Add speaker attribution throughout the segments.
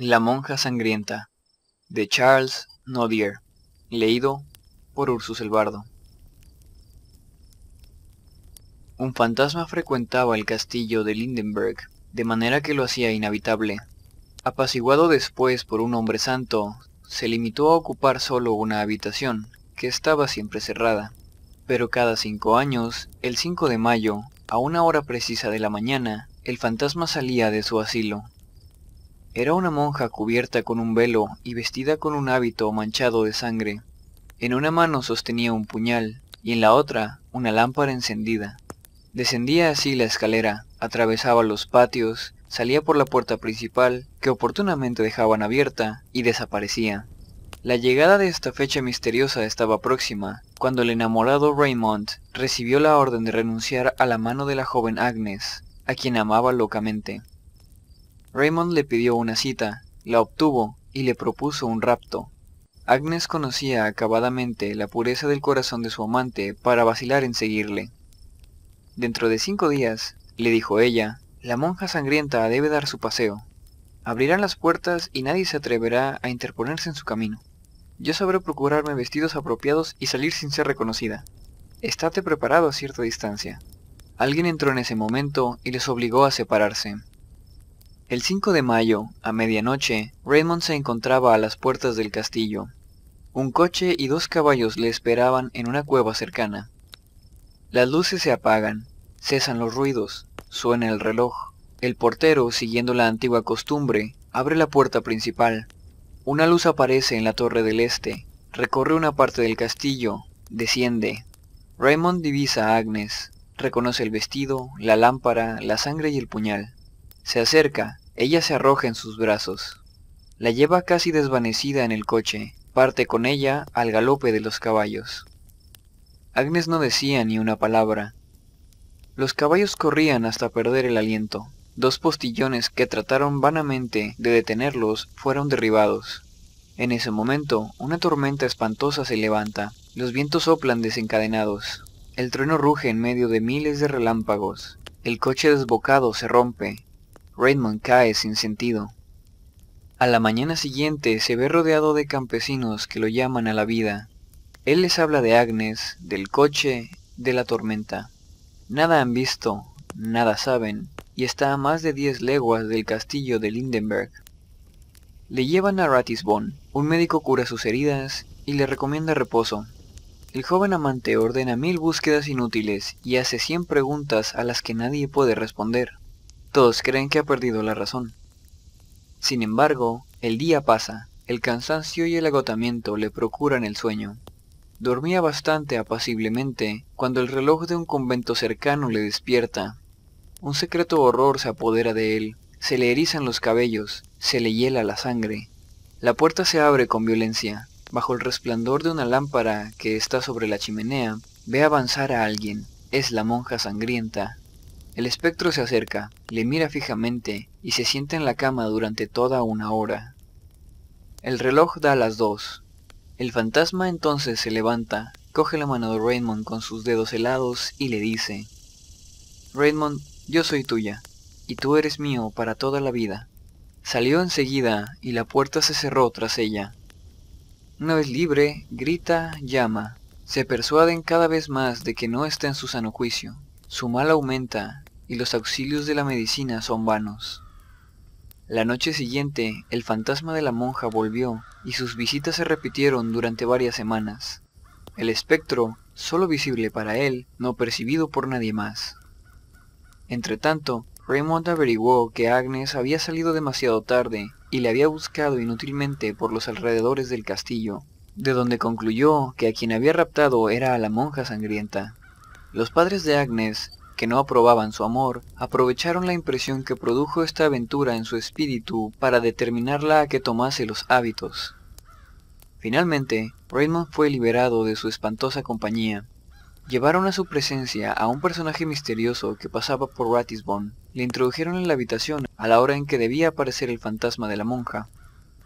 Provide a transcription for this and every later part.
Speaker 1: La monja sangrienta de Charles Nodier Leído por Ursus el Bardo Un fantasma frecuentaba el castillo de Lindenberg, de manera que lo hacía inhabitable. Apaciguado después por un hombre santo, se limitó a ocupar solo una habitación, que estaba siempre cerrada. Pero cada cinco años, el 5 de mayo, a una hora precisa de la mañana, el fantasma salía de su asilo. Era una monja cubierta con un velo y vestida con un hábito manchado de sangre. En una mano sostenía un puñal y en la otra una lámpara encendida. Descendía así la escalera, atravesaba los patios, salía por la puerta principal, que oportunamente dejaban abierta, y desaparecía. La llegada de esta fecha misteriosa estaba próxima, cuando el enamorado Raymond recibió la orden de renunciar a la mano de la joven Agnes, a quien amaba locamente. Raymond le pidió una cita, la obtuvo y le propuso un rapto. Agnes conocía acabadamente la pureza del corazón de su amante para vacilar en seguirle. Dentro de cinco días, le dijo ella, la monja sangrienta debe dar su paseo. Abrirán las puertas y nadie se atreverá a interponerse en su camino. Yo sabré procurarme vestidos apropiados y salir sin ser reconocida. Estate preparado a cierta distancia. Alguien entró en ese momento y les obligó a separarse. El 5 de mayo, a medianoche, Raymond se encontraba a las puertas del castillo. Un coche y dos caballos le esperaban en una cueva cercana. Las luces se apagan, cesan los ruidos, suena el reloj. El portero, siguiendo la antigua costumbre, abre la puerta principal. Una luz aparece en la torre del este, recorre una parte del castillo, desciende. Raymond divisa a Agnes, reconoce el vestido, la lámpara, la sangre y el puñal. Se acerca, ella se arroja en sus brazos. La lleva casi desvanecida en el coche, parte con ella al galope de los caballos. Agnes no decía ni una palabra. Los caballos corrían hasta perder el aliento. Dos postillones que trataron vanamente de detenerlos fueron derribados. En ese momento, una tormenta espantosa se levanta. Los vientos soplan desencadenados. El trueno ruge en medio de miles de relámpagos. El coche desbocado se rompe. Raymond cae sin sentido. A la mañana siguiente se ve rodeado de campesinos que lo llaman a la vida. Él les habla de Agnes, del coche, de la tormenta. Nada han visto, nada saben, y está a más de diez leguas del castillo de Lindenberg. Le llevan a Ratisbon, un médico cura sus heridas y le recomienda reposo. El joven amante ordena mil búsquedas inútiles y hace cien preguntas a las que nadie puede responder. Todos creen que ha perdido la razón. Sin embargo, el día pasa, el cansancio y el agotamiento le procuran el sueño. Dormía bastante apaciblemente cuando el reloj de un convento cercano le despierta. Un secreto horror se apodera de él, se le erizan los cabellos, se le hiela la sangre. La puerta se abre con violencia. Bajo el resplandor de una lámpara que está sobre la chimenea, ve avanzar a alguien. Es la monja sangrienta, el espectro se acerca, le mira fijamente y se sienta en la cama durante toda una hora. El reloj da las dos. El fantasma entonces se levanta, coge la mano de Raymond con sus dedos helados y le dice, Raymond, yo soy tuya, y tú eres mío para toda la vida. Salió enseguida y la puerta se cerró tras ella. Una vez libre, grita, llama. Se persuaden cada vez más de que no está en su sano juicio. Su mal aumenta y los auxilios de la medicina son vanos. La noche siguiente, el fantasma de la monja volvió y sus visitas se repitieron durante varias semanas. El espectro, solo visible para él, no percibido por nadie más. Entretanto, Raymond averiguó que Agnes había salido demasiado tarde y le había buscado inútilmente por los alrededores del castillo, de donde concluyó que a quien había raptado era a la monja sangrienta. Los padres de Agnes que no aprobaban su amor, aprovecharon la impresión que produjo esta aventura en su espíritu para determinarla a que tomase los hábitos. Finalmente, Raymond fue liberado de su espantosa compañía. Llevaron a su presencia a un personaje misterioso que pasaba por Ratisbon. Le introdujeron en la habitación a la hora en que debía aparecer el fantasma de la monja.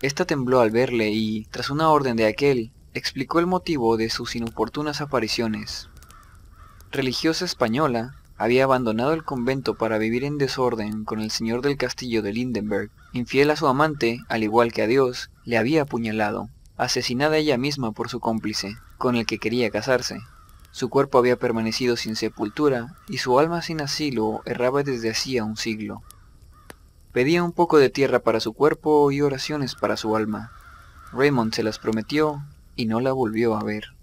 Speaker 1: Esta tembló al verle y, tras una orden de aquel, explicó el motivo de sus inoportunas apariciones. Religiosa española, había abandonado el convento para vivir en desorden con el señor del castillo de Lindenberg. Infiel a su amante, al igual que a Dios, le había apuñalado, asesinada ella misma por su cómplice, con el que quería casarse. Su cuerpo había permanecido sin sepultura y su alma sin asilo erraba desde hacía un siglo. Pedía un poco de tierra para su cuerpo y oraciones para su alma. Raymond se las prometió y no la volvió a ver.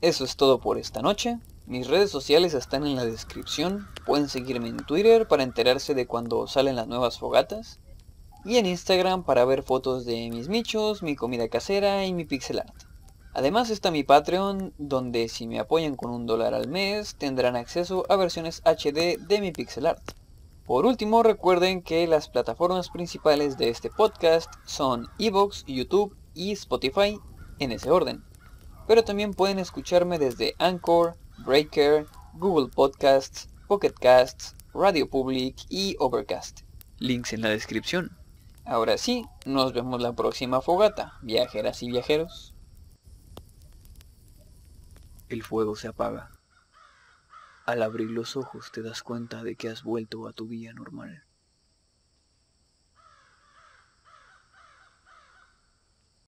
Speaker 2: Eso es todo por esta noche. Mis redes sociales están en la descripción. Pueden seguirme en Twitter para enterarse de cuando salen las nuevas fogatas. Y en Instagram para ver fotos de mis michos, mi comida casera y mi pixel art. Además está mi Patreon, donde si me apoyan con un dólar al mes, tendrán acceso a versiones HD de mi pixel art. Por último, recuerden que las plataformas principales de este podcast son Evox, YouTube y Spotify, en ese orden. Pero también pueden escucharme desde Anchor, Breaker, Google Podcasts, Pocket Casts, Radio Public y Overcast. Links en la descripción. Ahora sí, nos vemos la próxima fogata, viajeras y viajeros.
Speaker 1: El fuego se apaga. Al abrir los ojos te das cuenta de que has vuelto a tu vida normal.